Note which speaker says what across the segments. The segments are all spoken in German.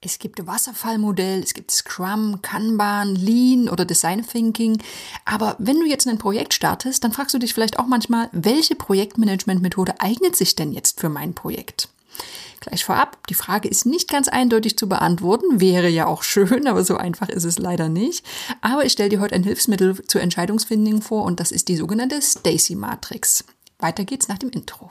Speaker 1: Es gibt Wasserfallmodell, es gibt Scrum, Kanban, Lean oder Design Thinking. Aber wenn du jetzt ein Projekt startest, dann fragst du dich vielleicht auch manchmal, welche Projektmanagementmethode eignet sich denn jetzt für mein Projekt? Gleich vorab, die Frage ist nicht ganz eindeutig zu beantworten, wäre ja auch schön, aber so einfach ist es leider nicht. Aber ich stelle dir heute ein Hilfsmittel zur Entscheidungsfindung vor und das ist die sogenannte Stacy Matrix. Weiter geht's nach dem Intro.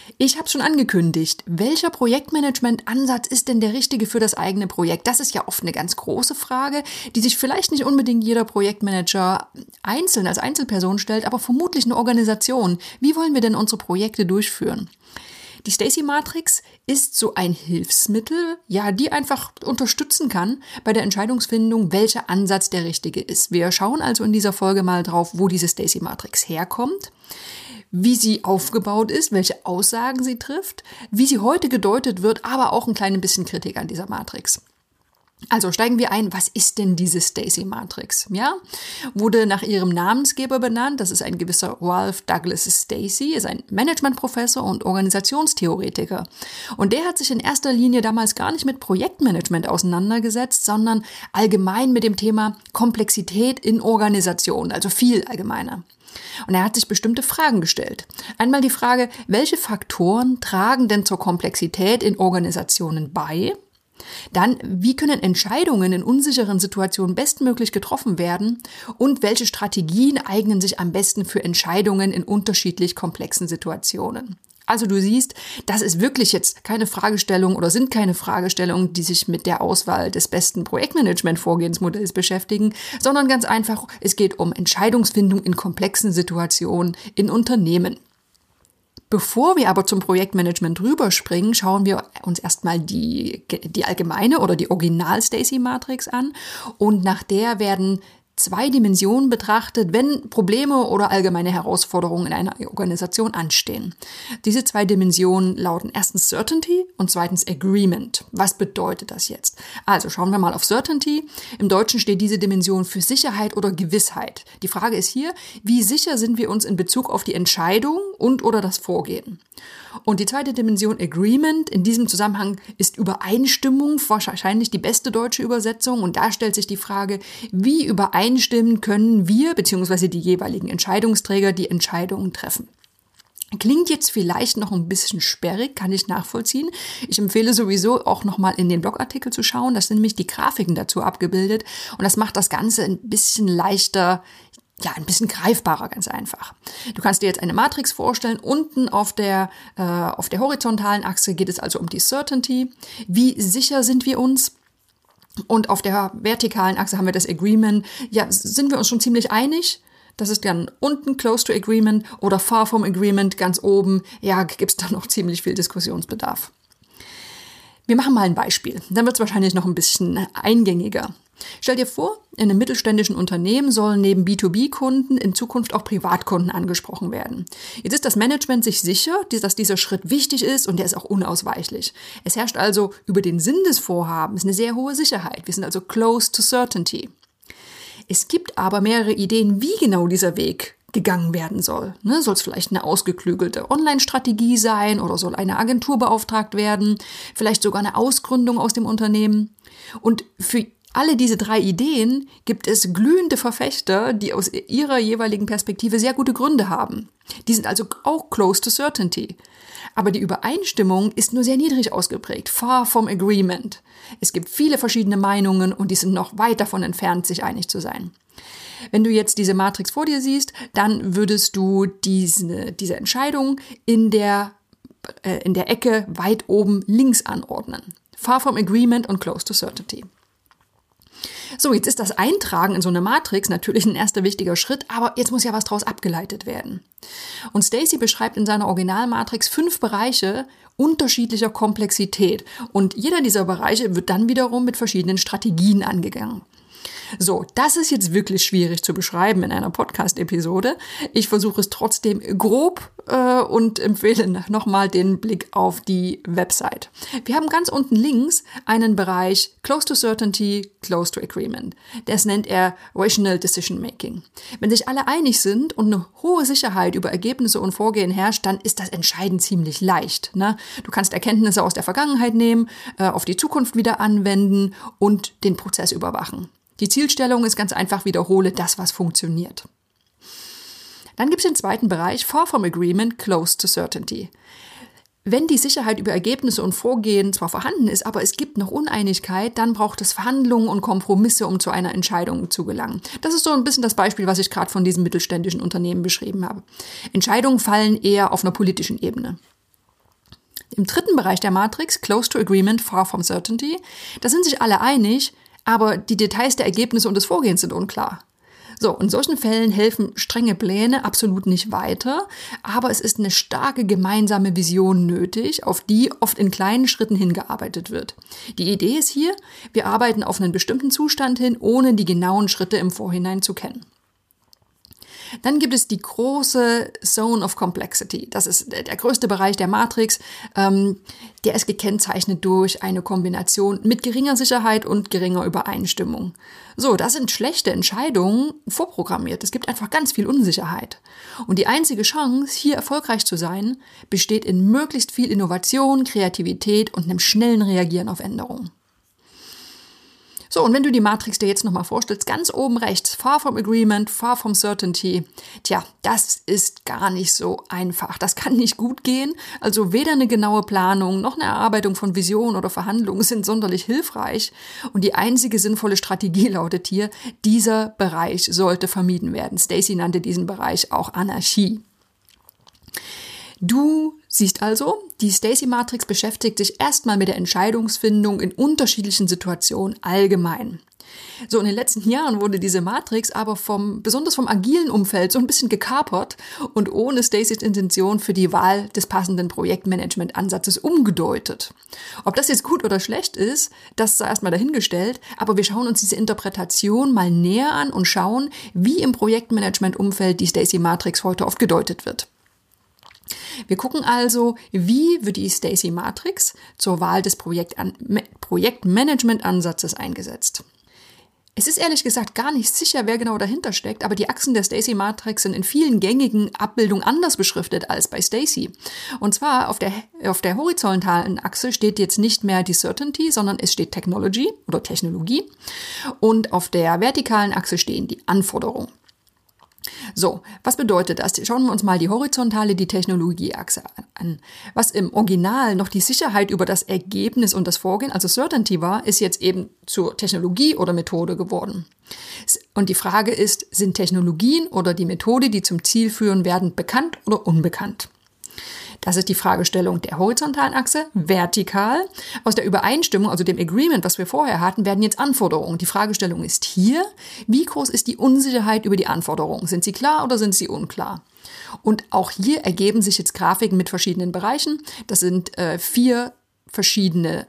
Speaker 1: Ich habe schon angekündigt, welcher Projektmanagement-Ansatz ist denn der richtige für das eigene Projekt? Das ist ja oft eine ganz große Frage, die sich vielleicht nicht unbedingt jeder Projektmanager einzeln als Einzelperson stellt, aber vermutlich eine Organisation. Wie wollen wir denn unsere Projekte durchführen? Die Stacy Matrix ist so ein Hilfsmittel, ja, die einfach unterstützen kann bei der Entscheidungsfindung, welcher Ansatz der richtige ist. Wir schauen also in dieser Folge mal drauf, wo diese Stacy Matrix herkommt wie sie aufgebaut ist, welche Aussagen sie trifft, wie sie heute gedeutet wird, aber auch ein kleines bisschen Kritik an dieser Matrix. Also steigen wir ein, was ist denn diese Stacy Matrix? Ja, wurde nach ihrem Namensgeber benannt. Das ist ein gewisser Ralph Douglas Stacy, ist ein Managementprofessor und Organisationstheoretiker. Und der hat sich in erster Linie damals gar nicht mit Projektmanagement auseinandergesetzt, sondern allgemein mit dem Thema Komplexität in Organisationen, also viel allgemeiner. Und er hat sich bestimmte Fragen gestellt. Einmal die Frage, welche Faktoren tragen denn zur Komplexität in Organisationen bei? Dann, wie können Entscheidungen in unsicheren Situationen bestmöglich getroffen werden? Und welche Strategien eignen sich am besten für Entscheidungen in unterschiedlich komplexen Situationen? Also du siehst, das ist wirklich jetzt keine Fragestellung oder sind keine Fragestellungen, die sich mit der Auswahl des besten Projektmanagement-Vorgehensmodells beschäftigen, sondern ganz einfach, es geht um Entscheidungsfindung in komplexen Situationen in Unternehmen. Bevor wir aber zum Projektmanagement rüberspringen, schauen wir uns erstmal die, die allgemeine oder die Original-Stacy-Matrix an. Und nach der werden zwei Dimensionen betrachtet, wenn Probleme oder allgemeine Herausforderungen in einer Organisation anstehen. Diese zwei Dimensionen lauten erstens Certainty und zweitens Agreement. Was bedeutet das jetzt? Also schauen wir mal auf Certainty. Im Deutschen steht diese Dimension für Sicherheit oder Gewissheit. Die Frage ist hier, wie sicher sind wir uns in Bezug auf die Entscheidung und oder das Vorgehen? Und die zweite Dimension Agreement in diesem Zusammenhang ist Übereinstimmung, wahrscheinlich die beste deutsche Übersetzung. Und da stellt sich die Frage, wie übereinstimmen können wir bzw. die jeweiligen Entscheidungsträger die Entscheidungen treffen. Klingt jetzt vielleicht noch ein bisschen sperrig, kann ich nachvollziehen. Ich empfehle sowieso auch nochmal in den Blogartikel zu schauen. Da sind nämlich die Grafiken dazu abgebildet und das macht das Ganze ein bisschen leichter, ja, ein bisschen greifbarer, ganz einfach. Du kannst dir jetzt eine Matrix vorstellen. Unten auf der, äh, auf der horizontalen Achse geht es also um die Certainty. Wie sicher sind wir uns? Und auf der vertikalen Achse haben wir das Agreement. Ja, sind wir uns schon ziemlich einig? Das ist dann unten close to agreement oder far from agreement ganz oben. Ja, gibt es da noch ziemlich viel Diskussionsbedarf. Wir machen mal ein Beispiel. Dann wird es wahrscheinlich noch ein bisschen eingängiger. Stell dir vor, in einem mittelständischen Unternehmen sollen neben B2B-Kunden in Zukunft auch Privatkunden angesprochen werden. Jetzt ist das Management sich sicher, dass dieser Schritt wichtig ist und der ist auch unausweichlich. Es herrscht also über den Sinn des Vorhabens eine sehr hohe Sicherheit. Wir sind also close to certainty. Es gibt aber mehrere Ideen, wie genau dieser Weg gegangen werden soll. Ne, soll es vielleicht eine ausgeklügelte Online-Strategie sein oder soll eine Agentur beauftragt werden, vielleicht sogar eine Ausgründung aus dem Unternehmen. Und für alle diese drei Ideen gibt es glühende Verfechter, die aus ihrer jeweiligen Perspektive sehr gute Gründe haben. Die sind also auch close to certainty. Aber die Übereinstimmung ist nur sehr niedrig ausgeprägt, far from agreement. Es gibt viele verschiedene Meinungen und die sind noch weit davon entfernt, sich einig zu sein. Wenn du jetzt diese Matrix vor dir siehst, dann würdest du diese, diese Entscheidung in der, äh, in der Ecke weit oben links anordnen. Far from agreement und close to certainty. So, jetzt ist das Eintragen in so eine Matrix natürlich ein erster wichtiger Schritt, aber jetzt muss ja was daraus abgeleitet werden. Und Stacy beschreibt in seiner Originalmatrix fünf Bereiche unterschiedlicher Komplexität und jeder dieser Bereiche wird dann wiederum mit verschiedenen Strategien angegangen. So, das ist jetzt wirklich schwierig zu beschreiben in einer Podcast-Episode. Ich versuche es trotzdem grob äh, und empfehle nochmal den Blick auf die Website. Wir haben ganz unten links einen Bereich Close to Certainty, Close to Agreement. Das nennt er Rational Decision Making. Wenn sich alle einig sind und eine hohe Sicherheit über Ergebnisse und Vorgehen herrscht, dann ist das Entscheiden ziemlich leicht. Ne? Du kannst Erkenntnisse aus der Vergangenheit nehmen, äh, auf die Zukunft wieder anwenden und den Prozess überwachen. Die Zielstellung ist ganz einfach, wiederhole das, was funktioniert. Dann gibt es den zweiten Bereich, Far from Agreement, Close to Certainty. Wenn die Sicherheit über Ergebnisse und Vorgehen zwar vorhanden ist, aber es gibt noch Uneinigkeit, dann braucht es Verhandlungen und Kompromisse, um zu einer Entscheidung zu gelangen. Das ist so ein bisschen das Beispiel, was ich gerade von diesem mittelständischen Unternehmen beschrieben habe. Entscheidungen fallen eher auf einer politischen Ebene. Im dritten Bereich der Matrix, Close to Agreement, Far from Certainty, da sind sich alle einig, aber die Details der Ergebnisse und des Vorgehens sind unklar. So, in solchen Fällen helfen strenge Pläne absolut nicht weiter, aber es ist eine starke gemeinsame Vision nötig, auf die oft in kleinen Schritten hingearbeitet wird. Die Idee ist hier, wir arbeiten auf einen bestimmten Zustand hin, ohne die genauen Schritte im Vorhinein zu kennen. Dann gibt es die große Zone of Complexity. Das ist der größte Bereich der Matrix. Ähm, der ist gekennzeichnet durch eine Kombination mit geringer Sicherheit und geringer Übereinstimmung. So, das sind schlechte Entscheidungen vorprogrammiert. Es gibt einfach ganz viel Unsicherheit. Und die einzige Chance, hier erfolgreich zu sein, besteht in möglichst viel Innovation, Kreativität und einem schnellen Reagieren auf Änderungen. So, und wenn du die Matrix dir jetzt nochmal vorstellst, ganz oben rechts, Far from Agreement, Far from Certainty, tja, das ist gar nicht so einfach. Das kann nicht gut gehen. Also weder eine genaue Planung noch eine Erarbeitung von Visionen oder Verhandlungen sind sonderlich hilfreich. Und die einzige sinnvolle Strategie lautet hier, dieser Bereich sollte vermieden werden. Stacy nannte diesen Bereich auch Anarchie. Du siehst also, die Stacy-Matrix beschäftigt sich erstmal mit der Entscheidungsfindung in unterschiedlichen Situationen allgemein. So in den letzten Jahren wurde diese Matrix aber vom, besonders vom agilen Umfeld so ein bisschen gekapert und ohne Stacys Intention für die Wahl des passenden Projektmanagement-Ansatzes umgedeutet. Ob das jetzt gut oder schlecht ist, das sei erstmal dahingestellt, aber wir schauen uns diese Interpretation mal näher an und schauen, wie im Projektmanagement-Umfeld die Stacy Matrix heute oft gedeutet wird. Wir gucken also, wie wird die Stacy Matrix zur Wahl des Projektmanagement-Ansatzes eingesetzt. Es ist ehrlich gesagt gar nicht sicher, wer genau dahinter steckt, aber die Achsen der Stacy Matrix sind in vielen gängigen Abbildungen anders beschriftet als bei Stacy. Und zwar auf der, auf der horizontalen Achse steht jetzt nicht mehr die Certainty, sondern es steht Technology oder Technologie. Und auf der vertikalen Achse stehen die Anforderungen. So, was bedeutet das? Schauen wir uns mal die horizontale, die Technologieachse an. Was im Original noch die Sicherheit über das Ergebnis und das Vorgehen, also Certainty war, ist jetzt eben zur Technologie oder Methode geworden. Und die Frage ist, sind Technologien oder die Methode, die zum Ziel führen werden, bekannt oder unbekannt? Das ist die Fragestellung der horizontalen Achse. Vertikal. Aus der Übereinstimmung, also dem Agreement, was wir vorher hatten, werden jetzt Anforderungen. Die Fragestellung ist hier, wie groß ist die Unsicherheit über die Anforderungen? Sind sie klar oder sind sie unklar? Und auch hier ergeben sich jetzt Grafiken mit verschiedenen Bereichen. Das sind äh, vier verschiedene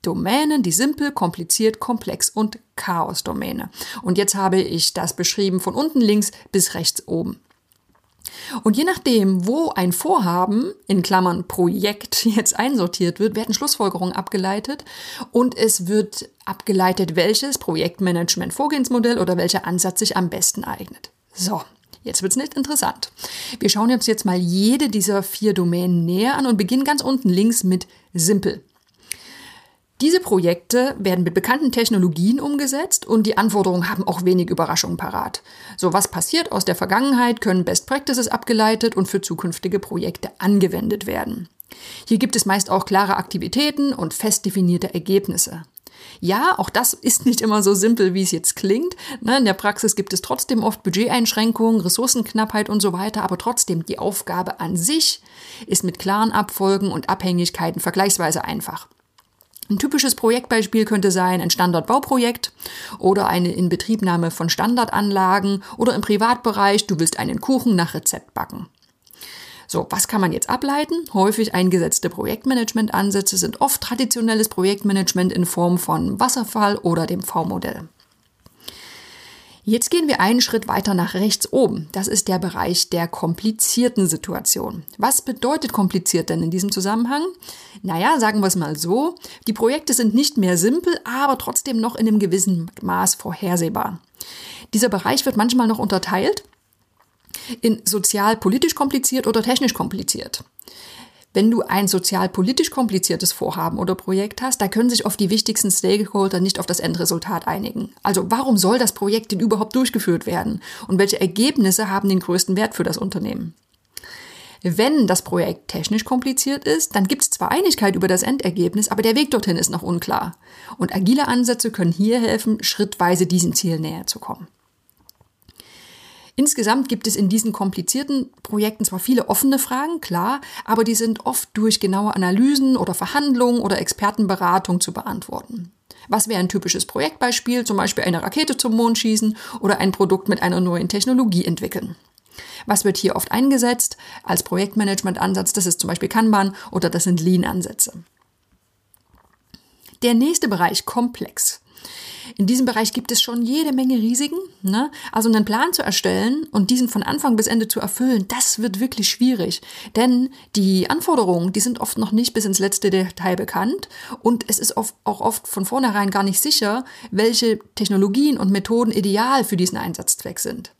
Speaker 1: Domänen, die simpel, kompliziert, komplex und Chaos-Domäne. Und jetzt habe ich das beschrieben von unten links bis rechts oben. Und je nachdem, wo ein Vorhaben, in Klammern Projekt, jetzt einsortiert wird, werden Schlussfolgerungen abgeleitet und es wird abgeleitet, welches Projektmanagement-Vorgehensmodell oder welcher Ansatz sich am besten eignet. So, Jetzt wird's nicht interessant. Wir schauen uns jetzt mal jede dieser vier Domänen näher an und beginnen ganz unten links mit Simple. Diese Projekte werden mit bekannten Technologien umgesetzt und die Anforderungen haben auch wenig Überraschungen parat. So was passiert aus der Vergangenheit, können Best Practices abgeleitet und für zukünftige Projekte angewendet werden. Hier gibt es meist auch klare Aktivitäten und fest definierte Ergebnisse. Ja, auch das ist nicht immer so simpel, wie es jetzt klingt. Ne, in der Praxis gibt es trotzdem oft Budgeteinschränkungen, Ressourcenknappheit und so weiter, aber trotzdem die Aufgabe an sich ist mit klaren Abfolgen und Abhängigkeiten vergleichsweise einfach. Ein typisches Projektbeispiel könnte sein ein Standardbauprojekt oder eine Inbetriebnahme von Standardanlagen oder im Privatbereich, du willst einen Kuchen nach Rezept backen. So, was kann man jetzt ableiten? Häufig eingesetzte Projektmanagement-Ansätze sind oft traditionelles Projektmanagement in Form von Wasserfall oder dem V-Modell. Jetzt gehen wir einen Schritt weiter nach rechts oben. Das ist der Bereich der komplizierten Situation. Was bedeutet kompliziert denn in diesem Zusammenhang? Naja, sagen wir es mal so. Die Projekte sind nicht mehr simpel, aber trotzdem noch in einem gewissen Maß vorhersehbar. Dieser Bereich wird manchmal noch unterteilt in sozial-politisch kompliziert oder technisch kompliziert. Wenn du ein sozial-politisch kompliziertes Vorhaben oder Projekt hast, da können sich oft die wichtigsten Stakeholder nicht auf das Endresultat einigen. Also warum soll das Projekt denn überhaupt durchgeführt werden? Und welche Ergebnisse haben den größten Wert für das Unternehmen? Wenn das Projekt technisch kompliziert ist, dann gibt es zwar Einigkeit über das Endergebnis, aber der Weg dorthin ist noch unklar. Und agile Ansätze können hier helfen, schrittweise diesem Ziel näher zu kommen. Insgesamt gibt es in diesen komplizierten Projekten zwar viele offene Fragen, klar, aber die sind oft durch genaue Analysen oder Verhandlungen oder Expertenberatung zu beantworten. Was wäre ein typisches Projektbeispiel, zum Beispiel eine Rakete zum Mond schießen oder ein Produkt mit einer neuen Technologie entwickeln? Was wird hier oft eingesetzt als Projektmanagement-Ansatz? Das ist zum Beispiel Kanban oder das sind Lean-Ansätze. Der nächste Bereich, komplex. In diesem Bereich gibt es schon jede Menge Risiken. Ne? Also einen Plan zu erstellen und diesen von Anfang bis Ende zu erfüllen, das wird wirklich schwierig. Denn die Anforderungen, die sind oft noch nicht bis ins letzte Detail bekannt und es ist oft, auch oft von vornherein gar nicht sicher, welche Technologien und Methoden ideal für diesen Einsatzzweck sind.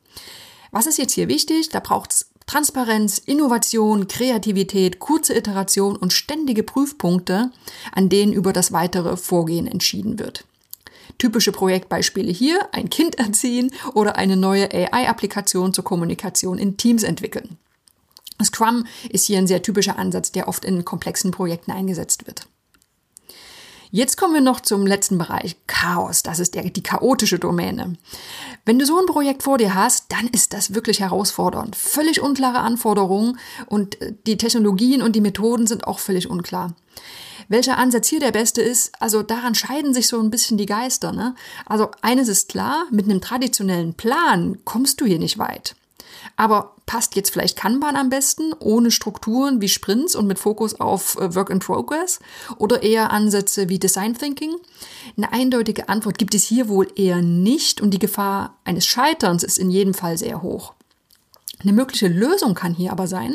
Speaker 1: Was ist jetzt hier wichtig? Da braucht es Transparenz, Innovation, Kreativität, kurze Iteration und ständige Prüfpunkte, an denen über das weitere Vorgehen entschieden wird. Typische Projektbeispiele hier, ein Kind erziehen oder eine neue AI-Applikation zur Kommunikation in Teams entwickeln. Scrum ist hier ein sehr typischer Ansatz, der oft in komplexen Projekten eingesetzt wird. Jetzt kommen wir noch zum letzten Bereich, Chaos. Das ist der, die chaotische Domäne. Wenn du so ein Projekt vor dir hast, dann ist das wirklich herausfordernd. Völlig unklare Anforderungen und äh, die Technologien und die Methoden sind auch völlig unklar. Welcher Ansatz hier der beste ist, also daran scheiden sich so ein bisschen die Geister. Ne? Also eines ist klar, mit einem traditionellen Plan kommst du hier nicht weit. Aber passt jetzt vielleicht Kanban am besten, ohne Strukturen wie Sprints und mit Fokus auf äh, Work in Progress? Oder eher Ansätze wie Design Thinking? Eine eindeutige Antwort gibt es hier wohl eher nicht und die Gefahr eines Scheiterns ist in jedem Fall sehr hoch. Eine mögliche Lösung kann hier aber sein,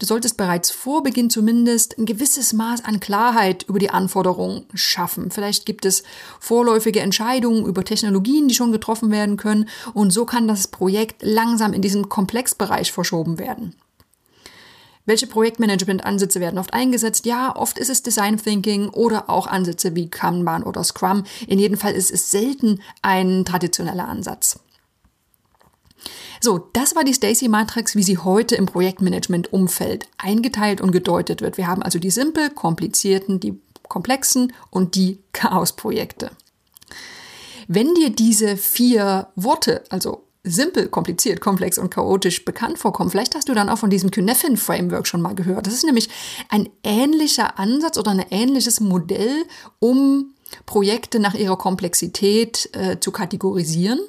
Speaker 1: Du solltest bereits vor Beginn zumindest ein gewisses Maß an Klarheit über die Anforderungen schaffen. Vielleicht gibt es vorläufige Entscheidungen über Technologien, die schon getroffen werden können und so kann das Projekt langsam in diesem Komplexbereich verschoben werden. Welche Projektmanagement-Ansätze werden oft eingesetzt? Ja, oft ist es Design Thinking oder auch Ansätze wie Kanban oder Scrum. In jedem Fall ist es selten ein traditioneller Ansatz. So, das war die Stacy Matrix, wie sie heute im Projektmanagement-Umfeld eingeteilt und gedeutet wird. Wir haben also die simpel, komplizierten, die komplexen und die Chaos-Projekte. Wenn dir diese vier Worte, also simpel, kompliziert, komplex und chaotisch bekannt vorkommen. Vielleicht hast du dann auch von diesem Kynefin-Framework schon mal gehört. Das ist nämlich ein ähnlicher Ansatz oder ein ähnliches Modell, um Projekte nach ihrer Komplexität äh, zu kategorisieren.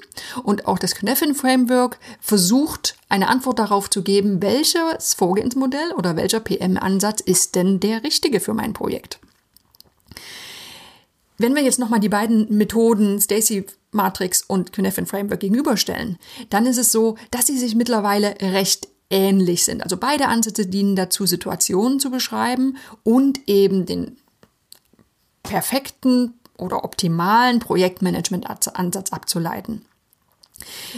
Speaker 1: Und auch das Kneffin Framework versucht, eine Antwort darauf zu geben, welches Vorgehensmodell oder welcher PM-Ansatz ist denn der richtige für mein Projekt. Wenn wir jetzt nochmal die beiden Methoden Stacy Matrix und Kneffin Framework gegenüberstellen, dann ist es so, dass sie sich mittlerweile recht ähnlich sind. Also beide Ansätze dienen dazu, Situationen zu beschreiben und eben den perfekten oder optimalen Projektmanagement-Ansatz abzuleiten.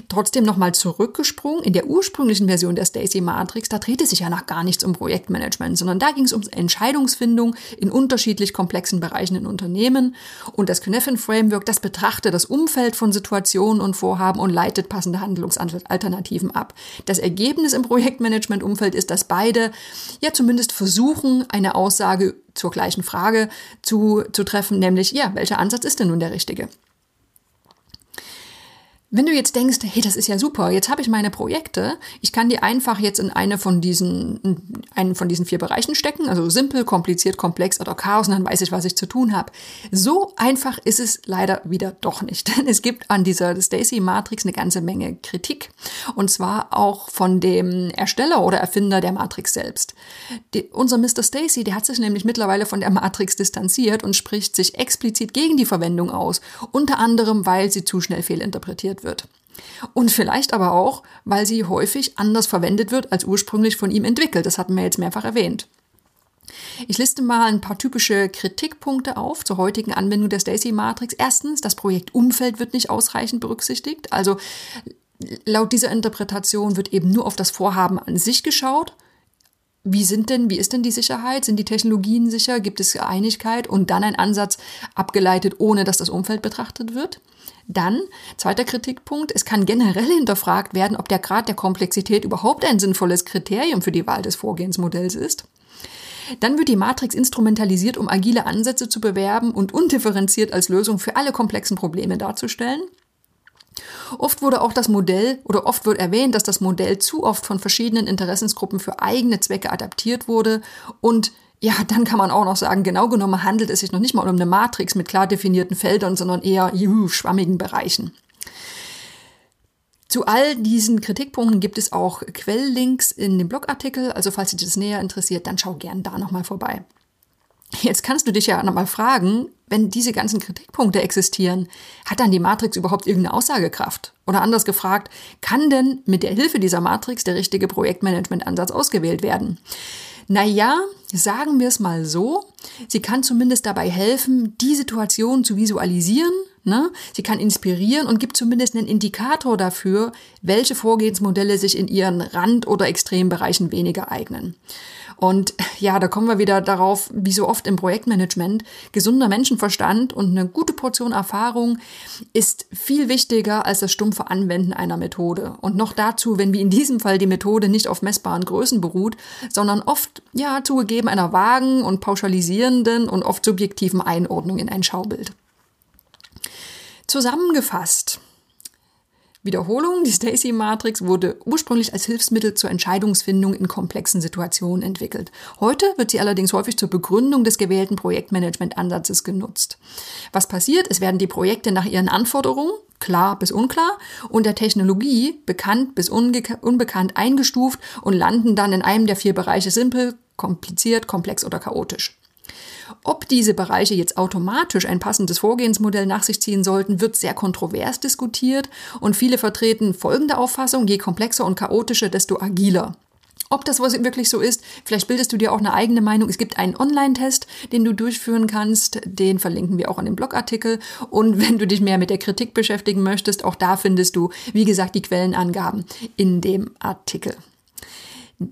Speaker 1: Trotzdem nochmal zurückgesprungen. In der ursprünglichen Version der Stacy Matrix, da drehte sich ja noch gar nichts um Projektmanagement, sondern da ging es um Entscheidungsfindung in unterschiedlich komplexen Bereichen in Unternehmen. Und das Kneffin Framework, das betrachtet das Umfeld von Situationen und Vorhaben und leitet passende Handlungsalternativen ab. Das Ergebnis im Projektmanagement-Umfeld ist, dass beide ja zumindest versuchen, eine Aussage zur gleichen Frage zu, zu treffen, nämlich, ja, welcher Ansatz ist denn nun der richtige? Wenn du jetzt denkst, hey, das ist ja super, jetzt habe ich meine Projekte, ich kann die einfach jetzt in eine von diesen, in einen von diesen vier Bereichen stecken, also simpel, kompliziert, komplex oder Chaos, und dann weiß ich, was ich zu tun habe. So einfach ist es leider wieder doch nicht. Denn es gibt an dieser Stacy Matrix eine ganze Menge Kritik. Und zwar auch von dem Ersteller oder Erfinder der Matrix selbst. Die, unser Mr. Stacy, der hat sich nämlich mittlerweile von der Matrix distanziert und spricht sich explizit gegen die Verwendung aus. Unter anderem, weil sie zu schnell fehlinterpretiert wird. Und vielleicht aber auch, weil sie häufig anders verwendet wird als ursprünglich von ihm entwickelt. Das hatten wir jetzt mehrfach erwähnt. Ich liste mal ein paar typische Kritikpunkte auf zur heutigen Anwendung der Stacy-Matrix. Erstens, das Projektumfeld wird nicht ausreichend berücksichtigt. Also laut dieser Interpretation wird eben nur auf das Vorhaben an sich geschaut. Wie sind denn, wie ist denn die Sicherheit? Sind die Technologien sicher? Gibt es Einigkeit? Und dann ein Ansatz abgeleitet, ohne dass das Umfeld betrachtet wird. Dann, zweiter Kritikpunkt, es kann generell hinterfragt werden, ob der Grad der Komplexität überhaupt ein sinnvolles Kriterium für die Wahl des Vorgehensmodells ist. Dann wird die Matrix instrumentalisiert, um agile Ansätze zu bewerben und undifferenziert als Lösung für alle komplexen Probleme darzustellen. Oft wurde auch das Modell oder oft wird erwähnt, dass das Modell zu oft von verschiedenen Interessensgruppen für eigene Zwecke adaptiert wurde und ja, dann kann man auch noch sagen, genau genommen handelt es sich noch nicht mal um eine Matrix mit klar definierten Feldern, sondern eher juhu, schwammigen Bereichen. Zu all diesen Kritikpunkten gibt es auch Quelllinks in dem Blogartikel, also falls dich das näher interessiert, dann schau gern da nochmal vorbei. Jetzt kannst du dich ja nochmal fragen, wenn diese ganzen Kritikpunkte existieren, hat dann die Matrix überhaupt irgendeine Aussagekraft? Oder anders gefragt, kann denn mit der Hilfe dieser Matrix der richtige Projektmanagement-Ansatz ausgewählt werden? Naja, sagen wir es mal so, sie kann zumindest dabei helfen, die Situation zu visualisieren. Ne? Sie kann inspirieren und gibt zumindest einen Indikator dafür, welche Vorgehensmodelle sich in ihren Rand- oder Extrembereichen weniger eignen. Und ja, da kommen wir wieder darauf, wie so oft im Projektmanagement, gesunder Menschenverstand und eine gute Portion Erfahrung ist viel wichtiger als das stumpfe Anwenden einer Methode. Und noch dazu, wenn wie in diesem Fall die Methode nicht auf messbaren Größen beruht, sondern oft, ja, zugegeben einer vagen und pauschalisierenden und oft subjektiven Einordnung in ein Schaubild. Zusammengefasst, Wiederholung, die Stacy-Matrix wurde ursprünglich als Hilfsmittel zur Entscheidungsfindung in komplexen Situationen entwickelt. Heute wird sie allerdings häufig zur Begründung des gewählten Projektmanagement-Ansatzes genutzt. Was passiert? Es werden die Projekte nach ihren Anforderungen, klar bis unklar, und der Technologie, bekannt bis unbekannt, eingestuft und landen dann in einem der vier Bereiche simpel, kompliziert, komplex oder chaotisch. Ob diese Bereiche jetzt automatisch ein passendes Vorgehensmodell nach sich ziehen sollten, wird sehr kontrovers diskutiert und viele vertreten folgende Auffassung, je komplexer und chaotischer, desto agiler. Ob das wirklich so ist, vielleicht bildest du dir auch eine eigene Meinung. Es gibt einen Online-Test, den du durchführen kannst. Den verlinken wir auch in dem Blogartikel. Und wenn du dich mehr mit der Kritik beschäftigen möchtest, auch da findest du, wie gesagt, die Quellenangaben in dem Artikel.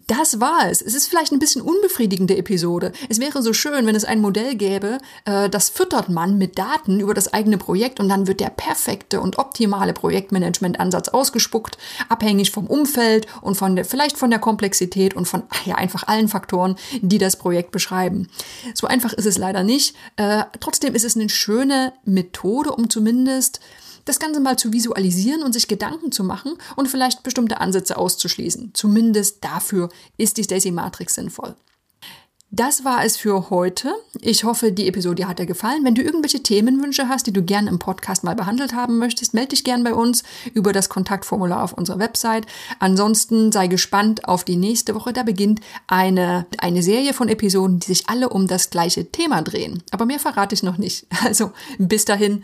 Speaker 1: Das war es. Es ist vielleicht ein bisschen unbefriedigende Episode. Es wäre so schön, wenn es ein Modell gäbe, äh, das füttert man mit Daten über das eigene Projekt und dann wird der perfekte und optimale Projektmanagement-Ansatz ausgespuckt, abhängig vom Umfeld und von der, vielleicht von der Komplexität und von ja, einfach allen Faktoren, die das Projekt beschreiben. So einfach ist es leider nicht. Äh, trotzdem ist es eine schöne Methode, um zumindest das Ganze mal zu visualisieren und sich Gedanken zu machen und vielleicht bestimmte Ansätze auszuschließen. Zumindest dafür ist die Stacy Matrix sinnvoll. Das war es für heute. Ich hoffe, die Episode hat dir gefallen. Wenn du irgendwelche Themenwünsche hast, die du gerne im Podcast mal behandelt haben möchtest, melde dich gerne bei uns über das Kontaktformular auf unserer Website. Ansonsten sei gespannt auf die nächste Woche. Da beginnt eine, eine Serie von Episoden, die sich alle um das gleiche Thema drehen. Aber mehr verrate ich noch nicht. Also bis dahin.